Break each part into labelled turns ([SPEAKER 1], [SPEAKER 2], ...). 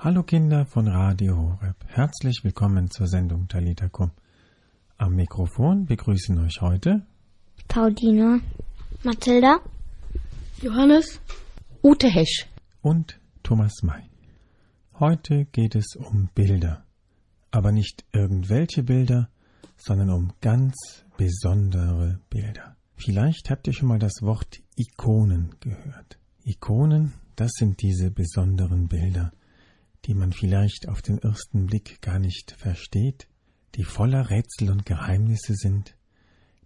[SPEAKER 1] Hallo Kinder von Radio Horeb. Herzlich willkommen zur Sendung Talita Kum. Am Mikrofon begrüßen euch heute
[SPEAKER 2] Pauline, Mathilda,
[SPEAKER 3] Johannes,
[SPEAKER 4] Ute Hesch
[SPEAKER 1] und Thomas May. Heute geht es um Bilder. Aber nicht irgendwelche Bilder, sondern um ganz besondere Bilder. Vielleicht habt ihr schon mal das Wort Ikonen gehört. Ikonen, das sind diese besonderen Bilder die man vielleicht auf den ersten Blick gar nicht versteht, die voller Rätsel und Geheimnisse sind,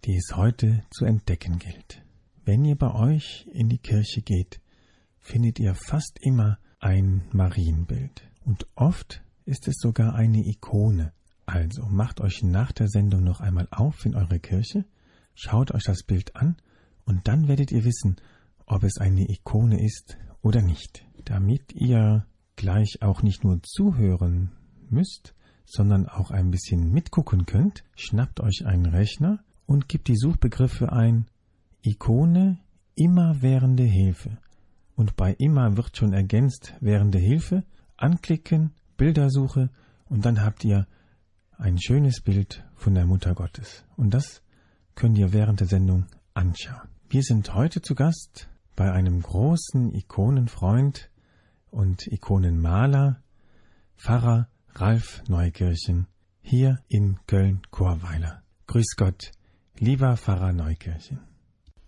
[SPEAKER 1] die es heute zu entdecken gilt. Wenn ihr bei euch in die Kirche geht, findet ihr fast immer ein Marienbild. Und oft ist es sogar eine Ikone. Also macht euch nach der Sendung noch einmal auf in eure Kirche, schaut euch das Bild an und dann werdet ihr wissen, ob es eine Ikone ist oder nicht, damit ihr gleich auch nicht nur zuhören müsst, sondern auch ein bisschen mitgucken könnt, schnappt euch einen Rechner und gebt die Suchbegriffe ein Ikone immerwährende Hilfe. Und bei immer wird schon ergänzt währende Hilfe, anklicken, Bildersuche und dann habt ihr ein schönes Bild von der Mutter Gottes. Und das könnt ihr während der Sendung anschauen. Wir sind heute zu Gast bei einem großen Ikonenfreund, und Ikonenmaler, Pfarrer Ralf Neukirchen, hier in Köln-Chorweiler. Grüß Gott, lieber Pfarrer Neukirchen.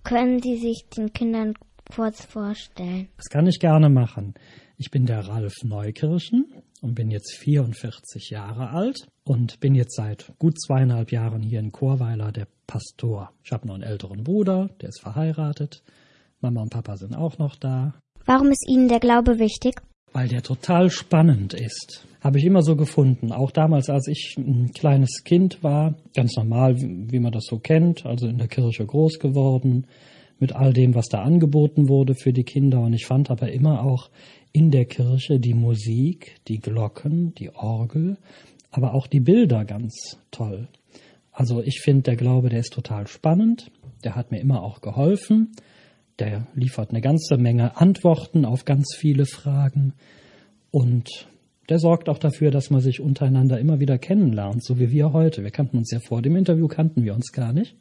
[SPEAKER 2] Können Sie sich den Kindern kurz vorstellen?
[SPEAKER 5] Das kann ich gerne machen. Ich bin der Ralf Neukirchen und bin jetzt 44 Jahre alt und bin jetzt seit gut zweieinhalb Jahren hier in Chorweiler der Pastor. Ich habe noch einen älteren Bruder, der ist verheiratet. Mama und Papa sind auch noch da.
[SPEAKER 2] Warum ist Ihnen der Glaube wichtig?
[SPEAKER 5] Weil der total spannend ist. Habe ich immer so gefunden. Auch damals, als ich ein kleines Kind war, ganz normal, wie man das so kennt, also in der Kirche groß geworden, mit all dem, was da angeboten wurde für die Kinder. Und ich fand aber immer auch in der Kirche die Musik, die Glocken, die Orgel, aber auch die Bilder ganz toll. Also ich finde, der Glaube, der ist total spannend. Der hat mir immer auch geholfen. Der liefert eine ganze Menge Antworten auf ganz viele Fragen und der sorgt auch dafür, dass man sich untereinander immer wieder kennenlernt, so wie wir heute. Wir kannten uns ja vor dem Interview, kannten wir uns gar nicht.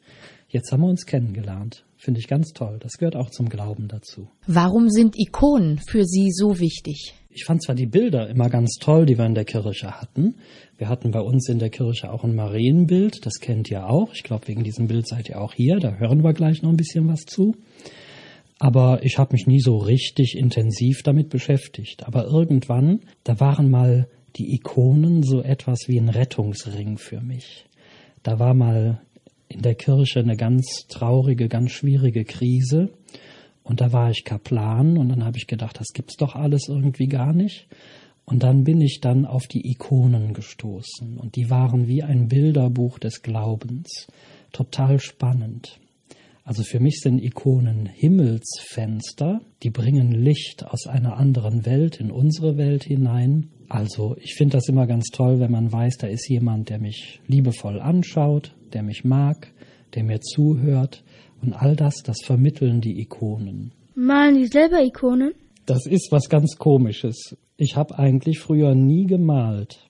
[SPEAKER 5] Jetzt haben wir uns kennengelernt. Finde ich ganz toll. Das gehört auch zum Glauben dazu.
[SPEAKER 4] Warum sind Ikonen für Sie so wichtig?
[SPEAKER 5] Ich fand zwar die Bilder immer ganz toll, die wir in der Kirche hatten. Wir hatten bei uns in der Kirche auch ein Marienbild, das kennt ihr auch. Ich glaube, wegen diesem Bild seid ihr auch hier. Da hören wir gleich noch ein bisschen was zu. Aber ich habe mich nie so richtig intensiv damit beschäftigt. Aber irgendwann, da waren mal die Ikonen so etwas wie ein Rettungsring für mich. Da war mal in der Kirche eine ganz traurige, ganz schwierige Krise. Und da war ich Kaplan und dann habe ich gedacht, das gibt's doch alles irgendwie gar nicht. Und dann bin ich dann auf die Ikonen gestoßen und die waren wie ein Bilderbuch des Glaubens. Total spannend. Also für mich sind Ikonen Himmelsfenster, die bringen Licht aus einer anderen Welt in unsere Welt hinein. Also ich finde das immer ganz toll, wenn man weiß, da ist jemand, der mich liebevoll anschaut, der mich mag, der mir zuhört. Und all das, das vermitteln die Ikonen.
[SPEAKER 3] Malen die selber Ikonen?
[SPEAKER 5] Das ist was ganz Komisches. Ich habe eigentlich früher nie gemalt.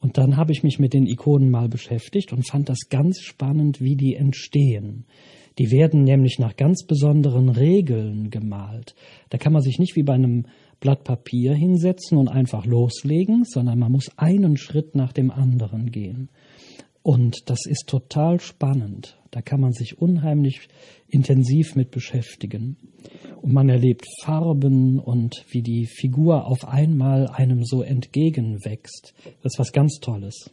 [SPEAKER 5] Und dann habe ich mich mit den Ikonen mal beschäftigt und fand das ganz spannend, wie die entstehen. Die werden nämlich nach ganz besonderen Regeln gemalt. Da kann man sich nicht wie bei einem Blatt Papier hinsetzen und einfach loslegen, sondern man muss einen Schritt nach dem anderen gehen. Und das ist total spannend. Da kann man sich unheimlich intensiv mit beschäftigen. Und man erlebt Farben und wie die Figur auf einmal einem so entgegenwächst. Das ist was ganz Tolles.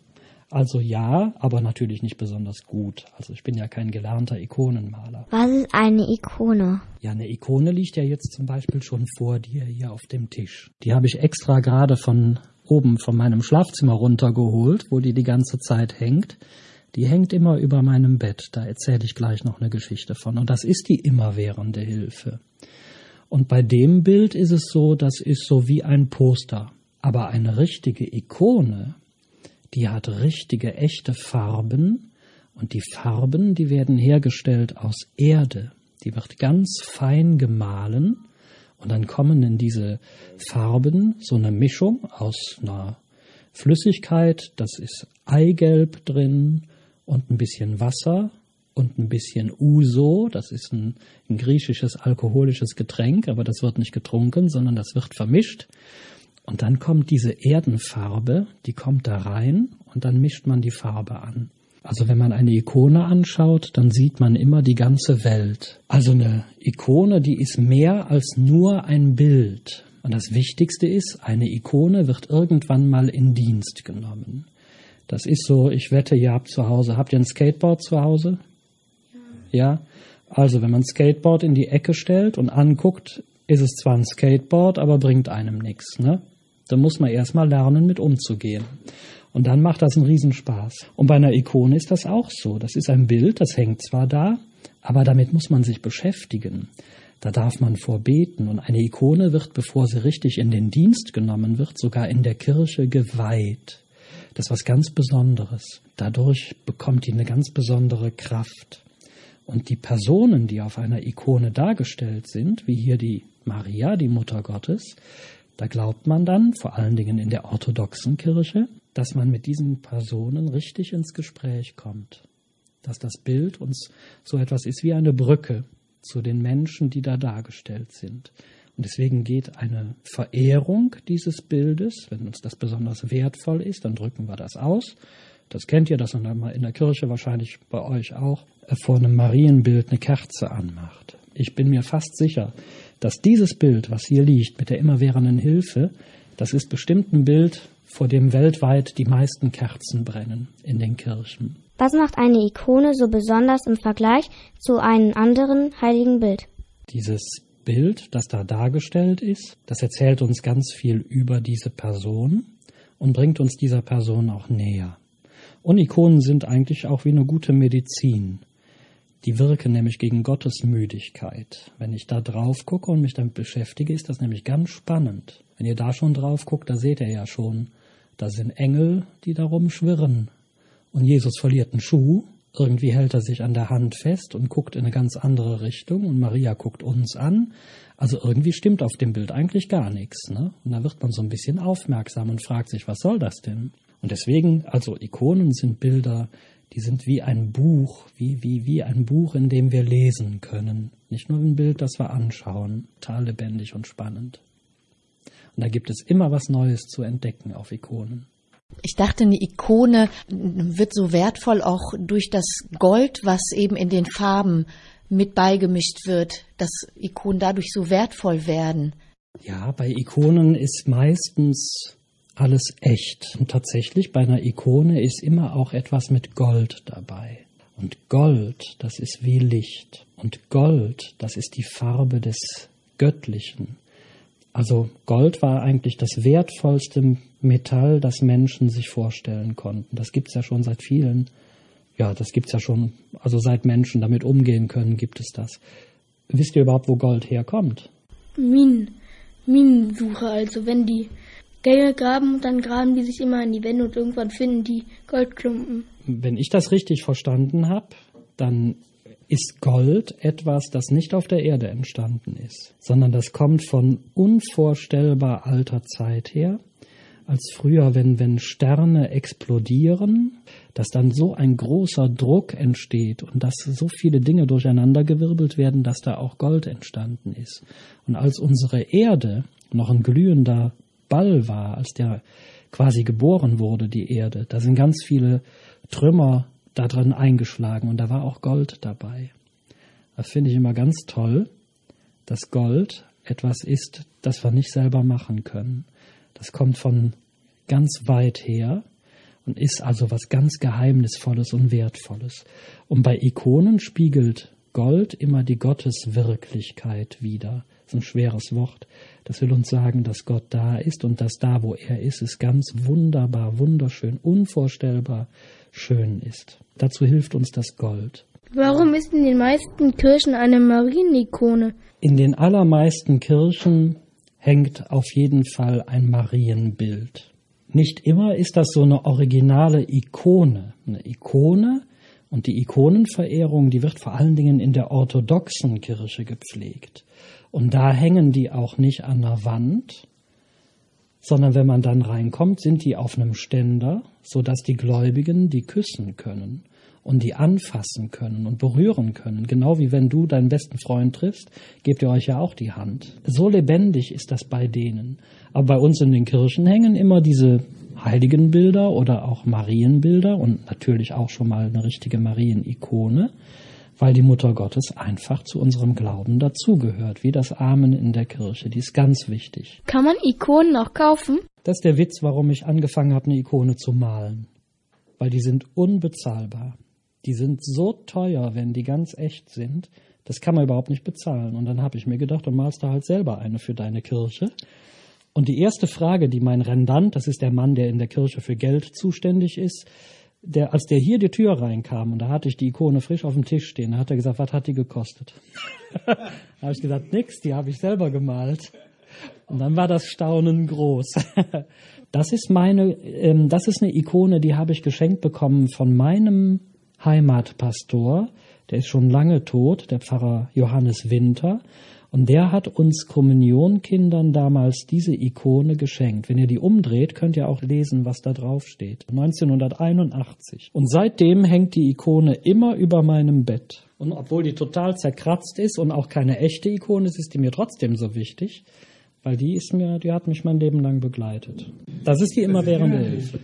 [SPEAKER 5] Also ja, aber natürlich nicht besonders gut. Also ich bin ja kein gelernter Ikonenmaler.
[SPEAKER 2] Was ist eine Ikone?
[SPEAKER 5] Ja, eine Ikone liegt ja jetzt zum Beispiel schon vor dir hier auf dem Tisch. Die habe ich extra gerade von oben von meinem Schlafzimmer runtergeholt, wo die die ganze Zeit hängt. Die hängt immer über meinem Bett. Da erzähle ich gleich noch eine Geschichte von. Und das ist die immerwährende Hilfe. Und bei dem Bild ist es so, das ist so wie ein Poster. Aber eine richtige Ikone, die hat richtige, echte Farben und die Farben, die werden hergestellt aus Erde. Die wird ganz fein gemahlen Und dann kommen in diese Farben so eine Mischung aus einer Flüssigkeit, das ist Eigelb drin und ein bisschen Wasser und ein bisschen Uso, das ist ein, ein, griechisches alkoholisches Getränk, aber das wird nicht getrunken, sondern das wird vermischt. Und dann kommt diese Erdenfarbe, die kommt da rein und dann mischt man die Farbe an. Also wenn man eine Ikone anschaut, dann sieht man immer die ganze Welt. Also eine Ikone, die ist mehr als nur ein Bild. Und das Wichtigste ist, eine Ikone wird irgendwann mal in Dienst genommen. Das ist so, ich wette, ihr habt zu Hause, habt ihr ein Skateboard zu Hause? Ja. Also, wenn man Skateboard in die Ecke stellt und anguckt, ist es zwar ein Skateboard, aber bringt einem nichts, ne? Da muss man erstmal lernen, mit umzugehen. Und dann macht das einen Riesenspaß. Und bei einer Ikone ist das auch so. Das ist ein Bild, das hängt zwar da, aber damit muss man sich beschäftigen. Da darf man vorbeten. Und eine Ikone wird, bevor sie richtig in den Dienst genommen wird, sogar in der Kirche geweiht. Das ist was ganz Besonderes. Dadurch bekommt die eine ganz besondere Kraft. Und die Personen, die auf einer Ikone dargestellt sind, wie hier die Maria, die Mutter Gottes, da glaubt man dann, vor allen Dingen in der orthodoxen Kirche, dass man mit diesen Personen richtig ins Gespräch kommt. Dass das Bild uns so etwas ist wie eine Brücke zu den Menschen, die da dargestellt sind. Und deswegen geht eine Verehrung dieses Bildes, wenn uns das besonders wertvoll ist, dann drücken wir das aus. Das kennt ihr, dass man in der Kirche wahrscheinlich bei euch auch vor einem Marienbild eine Kerze anmacht. Ich bin mir fast sicher, dass dieses Bild, was hier liegt, mit der immerwährenden Hilfe, das ist bestimmt ein Bild, vor dem weltweit die meisten Kerzen brennen in den Kirchen.
[SPEAKER 2] Was macht eine Ikone so besonders im Vergleich zu einem anderen heiligen Bild?
[SPEAKER 5] Dieses Bild, das da dargestellt ist, das erzählt uns ganz viel über diese Person und bringt uns dieser Person auch näher. Und Ikonen sind eigentlich auch wie eine gute Medizin. Die wirken nämlich gegen Gottes Müdigkeit. Wenn ich da drauf gucke und mich damit beschäftige, ist das nämlich ganz spannend. Wenn ihr da schon drauf guckt, da seht ihr ja schon, da sind Engel, die darum schwirren. Und Jesus verliert einen Schuh. Irgendwie hält er sich an der Hand fest und guckt in eine ganz andere Richtung. Und Maria guckt uns an. Also irgendwie stimmt auf dem Bild eigentlich gar nichts. Ne? Und da wird man so ein bisschen aufmerksam und fragt sich, was soll das denn? Und deswegen, also Ikonen sind Bilder, die sind wie ein Buch, wie, wie, wie ein Buch, in dem wir lesen können. Nicht nur ein Bild, das wir anschauen, total lebendig und spannend. Und da gibt es immer was Neues zu entdecken auf Ikonen.
[SPEAKER 4] Ich dachte, eine Ikone wird so wertvoll auch durch das Gold, was eben in den Farben mit beigemischt wird, dass Ikonen dadurch so wertvoll werden.
[SPEAKER 5] Ja, bei Ikonen ist meistens alles echt. Und tatsächlich bei einer Ikone ist immer auch etwas mit Gold dabei. Und Gold, das ist wie Licht. Und Gold, das ist die Farbe des Göttlichen. Also Gold war eigentlich das wertvollste Metall, das Menschen sich vorstellen konnten. Das gibt's ja schon seit vielen, ja, das gibt's ja schon, also seit Menschen damit umgehen können, gibt es das. Wisst ihr überhaupt, wo Gold herkommt?
[SPEAKER 3] Minen. Minensuche, also wenn die Gänge graben und dann graben die sich immer an die Wände und irgendwann finden die Goldklumpen.
[SPEAKER 5] Wenn ich das richtig verstanden habe, dann ist Gold etwas, das nicht auf der Erde entstanden ist, sondern das kommt von unvorstellbar alter Zeit her, als früher, wenn, wenn Sterne explodieren, dass dann so ein großer Druck entsteht und dass so viele Dinge durcheinandergewirbelt werden, dass da auch Gold entstanden ist. Und als unsere Erde noch ein glühender Ball war, als der quasi geboren wurde, die Erde. Da sind ganz viele Trümmer da drin eingeschlagen und da war auch Gold dabei. Das finde ich immer ganz toll, dass Gold etwas ist, das wir nicht selber machen können. Das kommt von ganz weit her und ist also was ganz Geheimnisvolles und Wertvolles. Und bei Ikonen spiegelt Gold immer die Gotteswirklichkeit wider. Das ist ein schweres Wort. Das will uns sagen, dass Gott da ist und dass da, wo er ist, es ganz wunderbar, wunderschön, unvorstellbar schön ist. Dazu hilft uns das Gold.
[SPEAKER 3] Warum ist in den meisten Kirchen eine Marienikone?
[SPEAKER 5] In den allermeisten Kirchen hängt auf jeden Fall ein Marienbild. Nicht immer ist das so eine originale Ikone. Eine Ikone Und die Ikonenverehrung, die wird vor allen Dingen in der orthodoxen Kirche gepflegt. Und da hängen die auch nicht an der Wand, sondern wenn man dann reinkommt, sind die auf einem Ständer, so dass die Gläubigen die küssen können und die anfassen können und berühren können. Genau wie wenn du deinen besten Freund triffst, gebt ihr euch ja auch die Hand. So lebendig ist das bei denen. Aber bei uns in den Kirchen hängen immer diese Heiligenbilder oder auch Marienbilder und natürlich auch schon mal eine richtige Marienikone, weil die Mutter Gottes einfach zu unserem Glauben dazugehört, wie das Amen in der Kirche. Die ist ganz wichtig.
[SPEAKER 3] Kann man Ikonen auch kaufen?
[SPEAKER 5] Das ist der Witz, warum ich angefangen habe, eine Ikone zu malen. Weil die sind unbezahlbar. Die sind so teuer, wenn die ganz echt sind. Das kann man überhaupt nicht bezahlen. Und dann habe ich mir gedacht, du malst da halt selber eine für deine Kirche. Und die erste Frage, die mein Rendant, das ist der Mann, der in der Kirche für Geld zuständig ist, der, als der hier die Tür reinkam und da hatte ich die Ikone frisch auf dem Tisch stehen, da hat er gesagt, was hat die gekostet? da habe ich gesagt, nix, die habe ich selber gemalt. Und dann war das Staunen groß. das ist meine, ähm, das ist eine Ikone, die habe ich geschenkt bekommen von meinem Heimatpastor, der ist schon lange tot, der Pfarrer Johannes Winter. Und der hat uns Kommunionkindern damals diese Ikone geschenkt. Wenn ihr die umdreht, könnt ihr auch lesen, was da drauf steht. 1981. Und seitdem hängt die Ikone immer über meinem Bett. Und obwohl die total zerkratzt ist und auch keine echte Ikone ist, ist die mir trotzdem so wichtig, weil die ist mir, die hat mich mein Leben lang begleitet. Das ist die immerwährende Hilfe.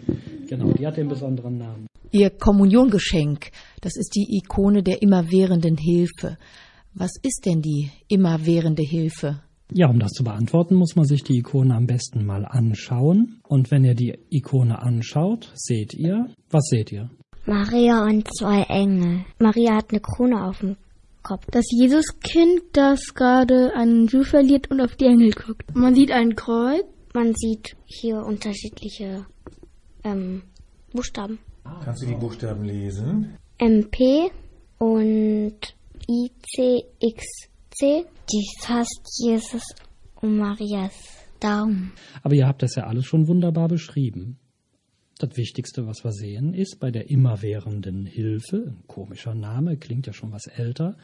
[SPEAKER 5] Genau, die hat den besonderen Namen.
[SPEAKER 4] Ihr Kommuniongeschenk, das ist die Ikone der immerwährenden Hilfe. Was ist denn die immerwährende Hilfe?
[SPEAKER 5] Ja, um das zu beantworten, muss man sich die Ikone am besten mal anschauen. Und wenn ihr die Ikone anschaut, seht ihr, was seht ihr?
[SPEAKER 2] Maria und zwei Engel. Maria hat eine Krone auf dem Kopf.
[SPEAKER 3] Das Jesuskind, das gerade einen Schuh verliert und auf die Engel guckt. Man sieht ein Kreuz.
[SPEAKER 2] Man sieht hier unterschiedliche ähm, Buchstaben.
[SPEAKER 1] Kannst du die Buchstaben lesen?
[SPEAKER 2] MP und ICXC. Die fasst Jesus um Marias Daumen.
[SPEAKER 5] Aber ihr habt das ja alles schon wunderbar beschrieben. Das Wichtigste, was wir sehen, ist bei der immerwährenden Hilfe, ein komischer Name, klingt ja schon was älter,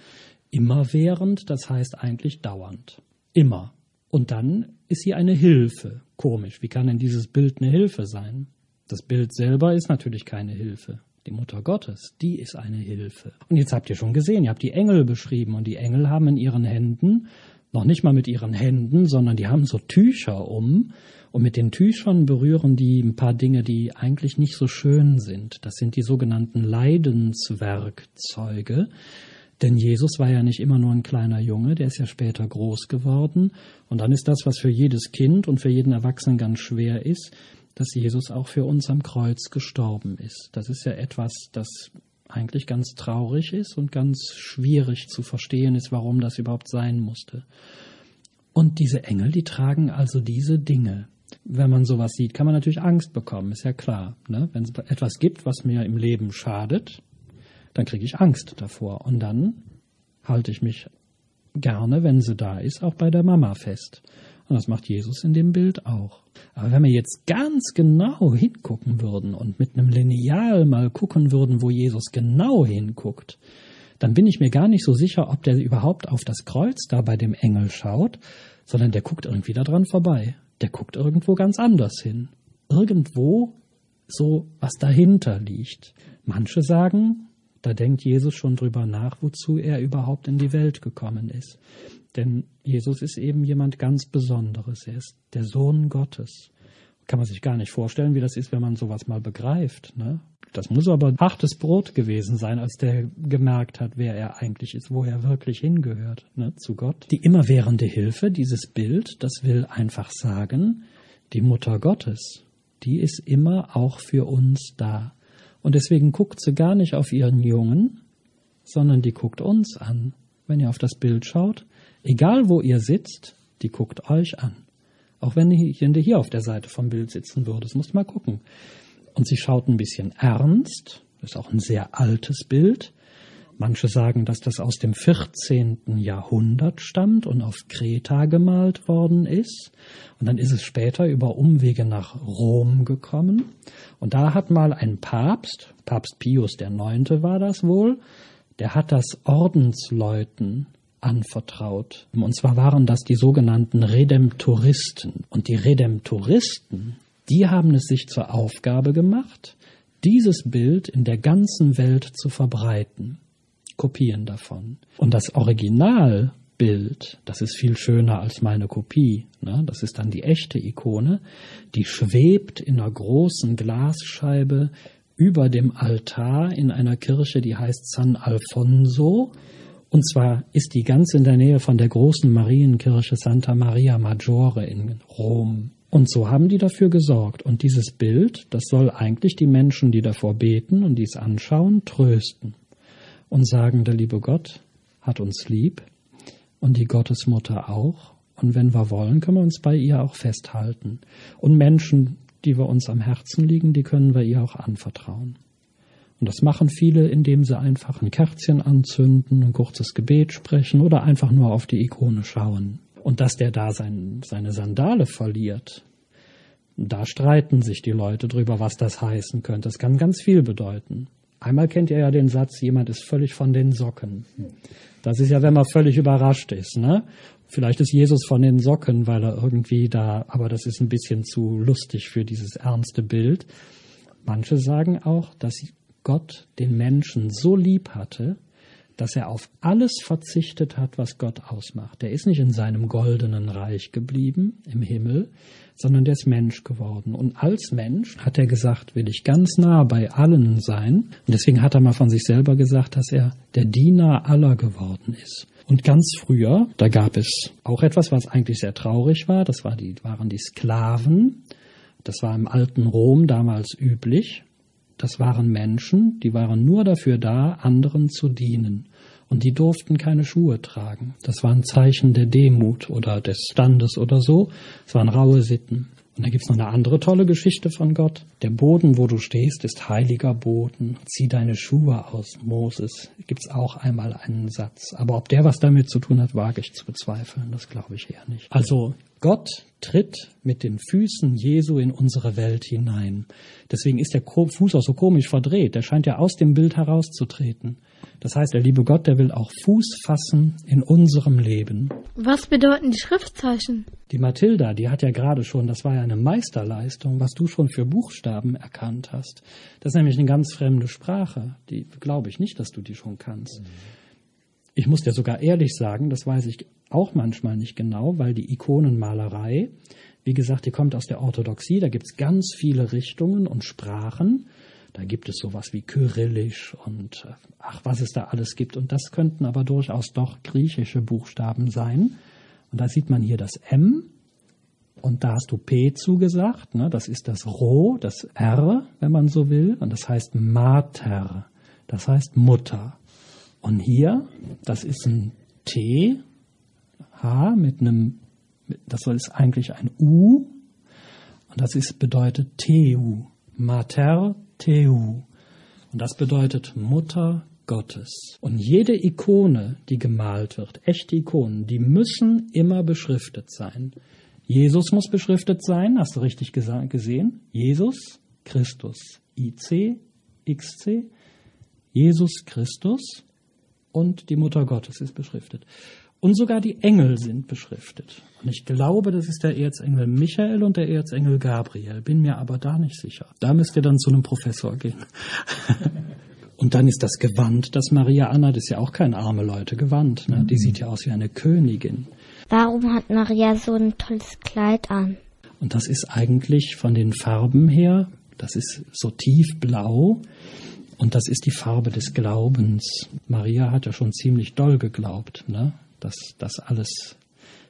[SPEAKER 5] immerwährend, das heißt eigentlich dauernd. Immer. Und dann ist sie eine Hilfe. Komisch, wie kann denn dieses Bild eine Hilfe sein? Das Bild selber ist natürlich keine Hilfe. Die Mutter Gottes, die ist eine Hilfe. Und jetzt habt ihr schon gesehen, ihr habt die Engel beschrieben und die Engel haben in ihren Händen, noch nicht mal mit ihren Händen, sondern die haben so Tücher um und mit den Tüchern berühren die ein paar Dinge, die eigentlich nicht so schön sind. Das sind die sogenannten Leidenswerkzeuge. Denn Jesus war ja nicht immer nur ein kleiner Junge, der ist ja später groß geworden. Und dann ist das, was für jedes Kind und für jeden Erwachsenen ganz schwer ist, dass Jesus auch für uns am Kreuz gestorben ist. Das ist ja etwas, das eigentlich ganz traurig ist und ganz schwierig zu verstehen ist, warum das überhaupt sein musste. Und diese Engel, die tragen also diese Dinge. Wenn man sowas sieht, kann man natürlich Angst bekommen, ist ja klar. Ne? Wenn es etwas gibt, was mir im Leben schadet, dann kriege ich Angst davor. Und dann halte ich mich gerne, wenn sie da ist, auch bei der Mama fest. Und das macht Jesus in dem Bild auch. Aber wenn wir jetzt ganz genau hingucken würden und mit einem Lineal mal gucken würden, wo Jesus genau hinguckt, dann bin ich mir gar nicht so sicher, ob der überhaupt auf das Kreuz da bei dem Engel schaut, sondern der guckt irgendwie da dran vorbei. Der guckt irgendwo ganz anders hin. Irgendwo so, was dahinter liegt. Manche sagen, da denkt Jesus schon drüber nach, wozu er überhaupt in die Welt gekommen ist. Denn Jesus ist eben jemand ganz Besonderes. Er ist der Sohn Gottes. Kann man sich gar nicht vorstellen, wie das ist, wenn man sowas mal begreift. Ne? Das muss aber hartes Brot gewesen sein, als der gemerkt hat, wer er eigentlich ist, wo er wirklich hingehört, ne, zu Gott. Die immerwährende Hilfe, dieses Bild, das will einfach sagen, die Mutter Gottes, die ist immer auch für uns da. Und deswegen guckt sie gar nicht auf ihren Jungen, sondern die guckt uns an. Wenn ihr auf das Bild schaut, Egal wo ihr sitzt, die guckt euch an. Auch wenn ihr hier auf der Seite vom Bild sitzen würdet, musst mal gucken. Und sie schaut ein bisschen ernst, das ist auch ein sehr altes Bild, Manche sagen, dass das aus dem 14. Jahrhundert stammt und auf Kreta gemalt worden ist. Und dann ist es später über Umwege nach Rom gekommen. Und da hat mal ein Papst, Papst Pius IX. war das wohl, der hat das Ordensleuten anvertraut. Und zwar waren das die sogenannten Redemptoristen. Und die Redemptoristen, die haben es sich zur Aufgabe gemacht, dieses Bild in der ganzen Welt zu verbreiten. Kopien davon. Und das Originalbild, das ist viel schöner als meine Kopie. Ne? Das ist dann die echte Ikone. Die schwebt in einer großen Glasscheibe über dem Altar in einer Kirche, die heißt San Alfonso. Und zwar ist die ganz in der Nähe von der großen Marienkirche Santa Maria Maggiore in Rom. Und so haben die dafür gesorgt. Und dieses Bild, das soll eigentlich die Menschen, die davor beten und dies anschauen, trösten und sagen, der liebe Gott hat uns lieb und die Gottesmutter auch. Und wenn wir wollen, können wir uns bei ihr auch festhalten. Und Menschen, die wir uns am Herzen liegen, die können wir ihr auch anvertrauen. Und das machen viele, indem sie einfach ein Kerzchen anzünden, ein kurzes Gebet sprechen oder einfach nur auf die Ikone schauen. Und dass der da sein, seine Sandale verliert, da streiten sich die Leute drüber, was das heißen könnte. Das kann ganz viel bedeuten. Einmal kennt ihr ja den Satz, jemand ist völlig von den Socken. Das ist ja, wenn man völlig überrascht ist, ne? Vielleicht ist Jesus von den Socken, weil er irgendwie da, aber das ist ein bisschen zu lustig für dieses ernste Bild. Manche sagen auch, dass Gott den Menschen so lieb hatte, dass er auf alles verzichtet hat, was Gott ausmacht. Er ist nicht in seinem goldenen Reich geblieben im Himmel, sondern der ist Mensch geworden. Und als Mensch hat er gesagt, will ich ganz nah bei allen sein. Und deswegen hat er mal von sich selber gesagt, dass er der Diener aller geworden ist. Und ganz früher, da gab es auch etwas, was eigentlich sehr traurig war. Das war die, waren die Sklaven. Das war im alten Rom damals üblich. Das waren Menschen, die waren nur dafür da, anderen zu dienen. Und die durften keine Schuhe tragen. Das war ein Zeichen der Demut oder des Standes oder so. Es waren raue Sitten. Und da gibt's noch eine andere tolle Geschichte von Gott. Der Boden, wo du stehst, ist heiliger Boden. Zieh deine Schuhe aus, Moses. Gibt's auch einmal einen Satz. Aber ob der was damit zu tun hat, wage ich zu bezweifeln. Das glaube ich eher nicht. Also Gott tritt mit den Füßen Jesu in unsere Welt hinein. Deswegen ist der Fuß auch so komisch verdreht. Der scheint ja aus dem Bild herauszutreten. Das heißt, der liebe Gott, der will auch Fuß fassen in unserem Leben.
[SPEAKER 3] Was bedeuten die Schriftzeichen?
[SPEAKER 5] Die Mathilda, die hat ja gerade schon, das war ja eine Meisterleistung, was du schon für Buchstaben erkannt hast. Das ist nämlich eine ganz fremde Sprache. Die glaube ich nicht, dass du die schon kannst. Ich muss dir sogar ehrlich sagen, das weiß ich auch manchmal nicht genau, weil die Ikonenmalerei, wie gesagt, die kommt aus der Orthodoxie, da gibt es ganz viele Richtungen und Sprachen. Da gibt es sowas wie Kyrillisch und äh, ach, was es da alles gibt. Und das könnten aber durchaus doch griechische Buchstaben sein. Und da sieht man hier das M und da hast du P zugesagt. Ne? Das ist das Rho, das R, wenn man so will. Und das heißt Mater, das heißt Mutter. Und hier, das ist ein T H mit einem, das es eigentlich ein U, und das ist, bedeutet Teu, Mater Teu. Und das bedeutet Mutter Gottes. Und jede Ikone, die gemalt wird, echte Ikonen, die müssen immer beschriftet sein. Jesus muss beschriftet sein, hast du richtig gesehen? Jesus Christus. IC, XC, Jesus Christus und die Mutter Gottes ist beschriftet. Und sogar die Engel sind beschriftet. Und ich glaube, das ist der Erzengel Michael und der Erzengel Gabriel. Bin mir aber da nicht sicher. Da müsst ihr dann zu einem Professor gehen. und dann ist das Gewand, das Maria Anna, das ist ja auch kein arme Leute Gewand. Ne? Die sieht ja aus wie eine Königin.
[SPEAKER 2] Warum hat Maria so ein tolles Kleid an?
[SPEAKER 5] Und das ist eigentlich von den Farben her, das ist so tiefblau. Und das ist die Farbe des Glaubens. Maria hat ja schon ziemlich doll geglaubt. Ne? Dass das alles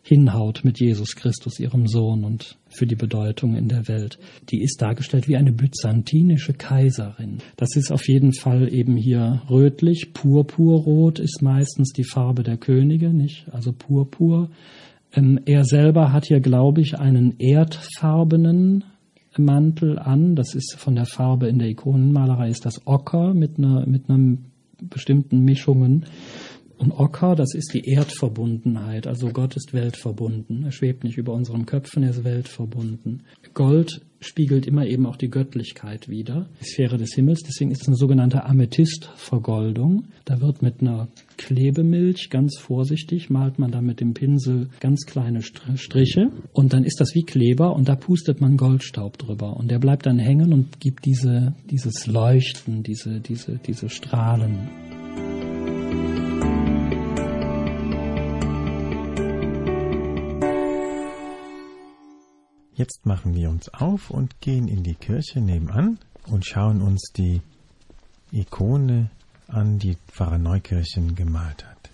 [SPEAKER 5] hinhaut mit Jesus Christus, ihrem Sohn und für die Bedeutung in der Welt. Die ist dargestellt wie eine byzantinische Kaiserin. Das ist auf jeden Fall eben hier rötlich. Purpurrot ist meistens die Farbe der Könige, nicht? Also Purpur. Ähm, er selber hat hier, glaube ich, einen erdfarbenen Mantel an. Das ist von der Farbe in der Ikonenmalerei ist das Ocker mit einer, mit einem bestimmten Mischungen. Und Ocker, das ist die Erdverbundenheit. Also Gott ist weltverbunden. Er schwebt nicht über unseren Köpfen, er ist weltverbunden. Gold spiegelt immer eben auch die Göttlichkeit wider, die Sphäre des Himmels. Deswegen ist es eine sogenannte Amethystvergoldung. Da wird mit einer Klebemilch ganz vorsichtig, malt man da mit dem Pinsel ganz kleine Striche und dann ist das wie Kleber und da pustet man Goldstaub drüber und der bleibt dann hängen und gibt diese, dieses Leuchten, diese, diese, diese Strahlen.
[SPEAKER 1] Jetzt machen wir uns auf und gehen in die Kirche nebenan und schauen uns die Ikone an, die Pfarrer Neukirchen gemalt hat.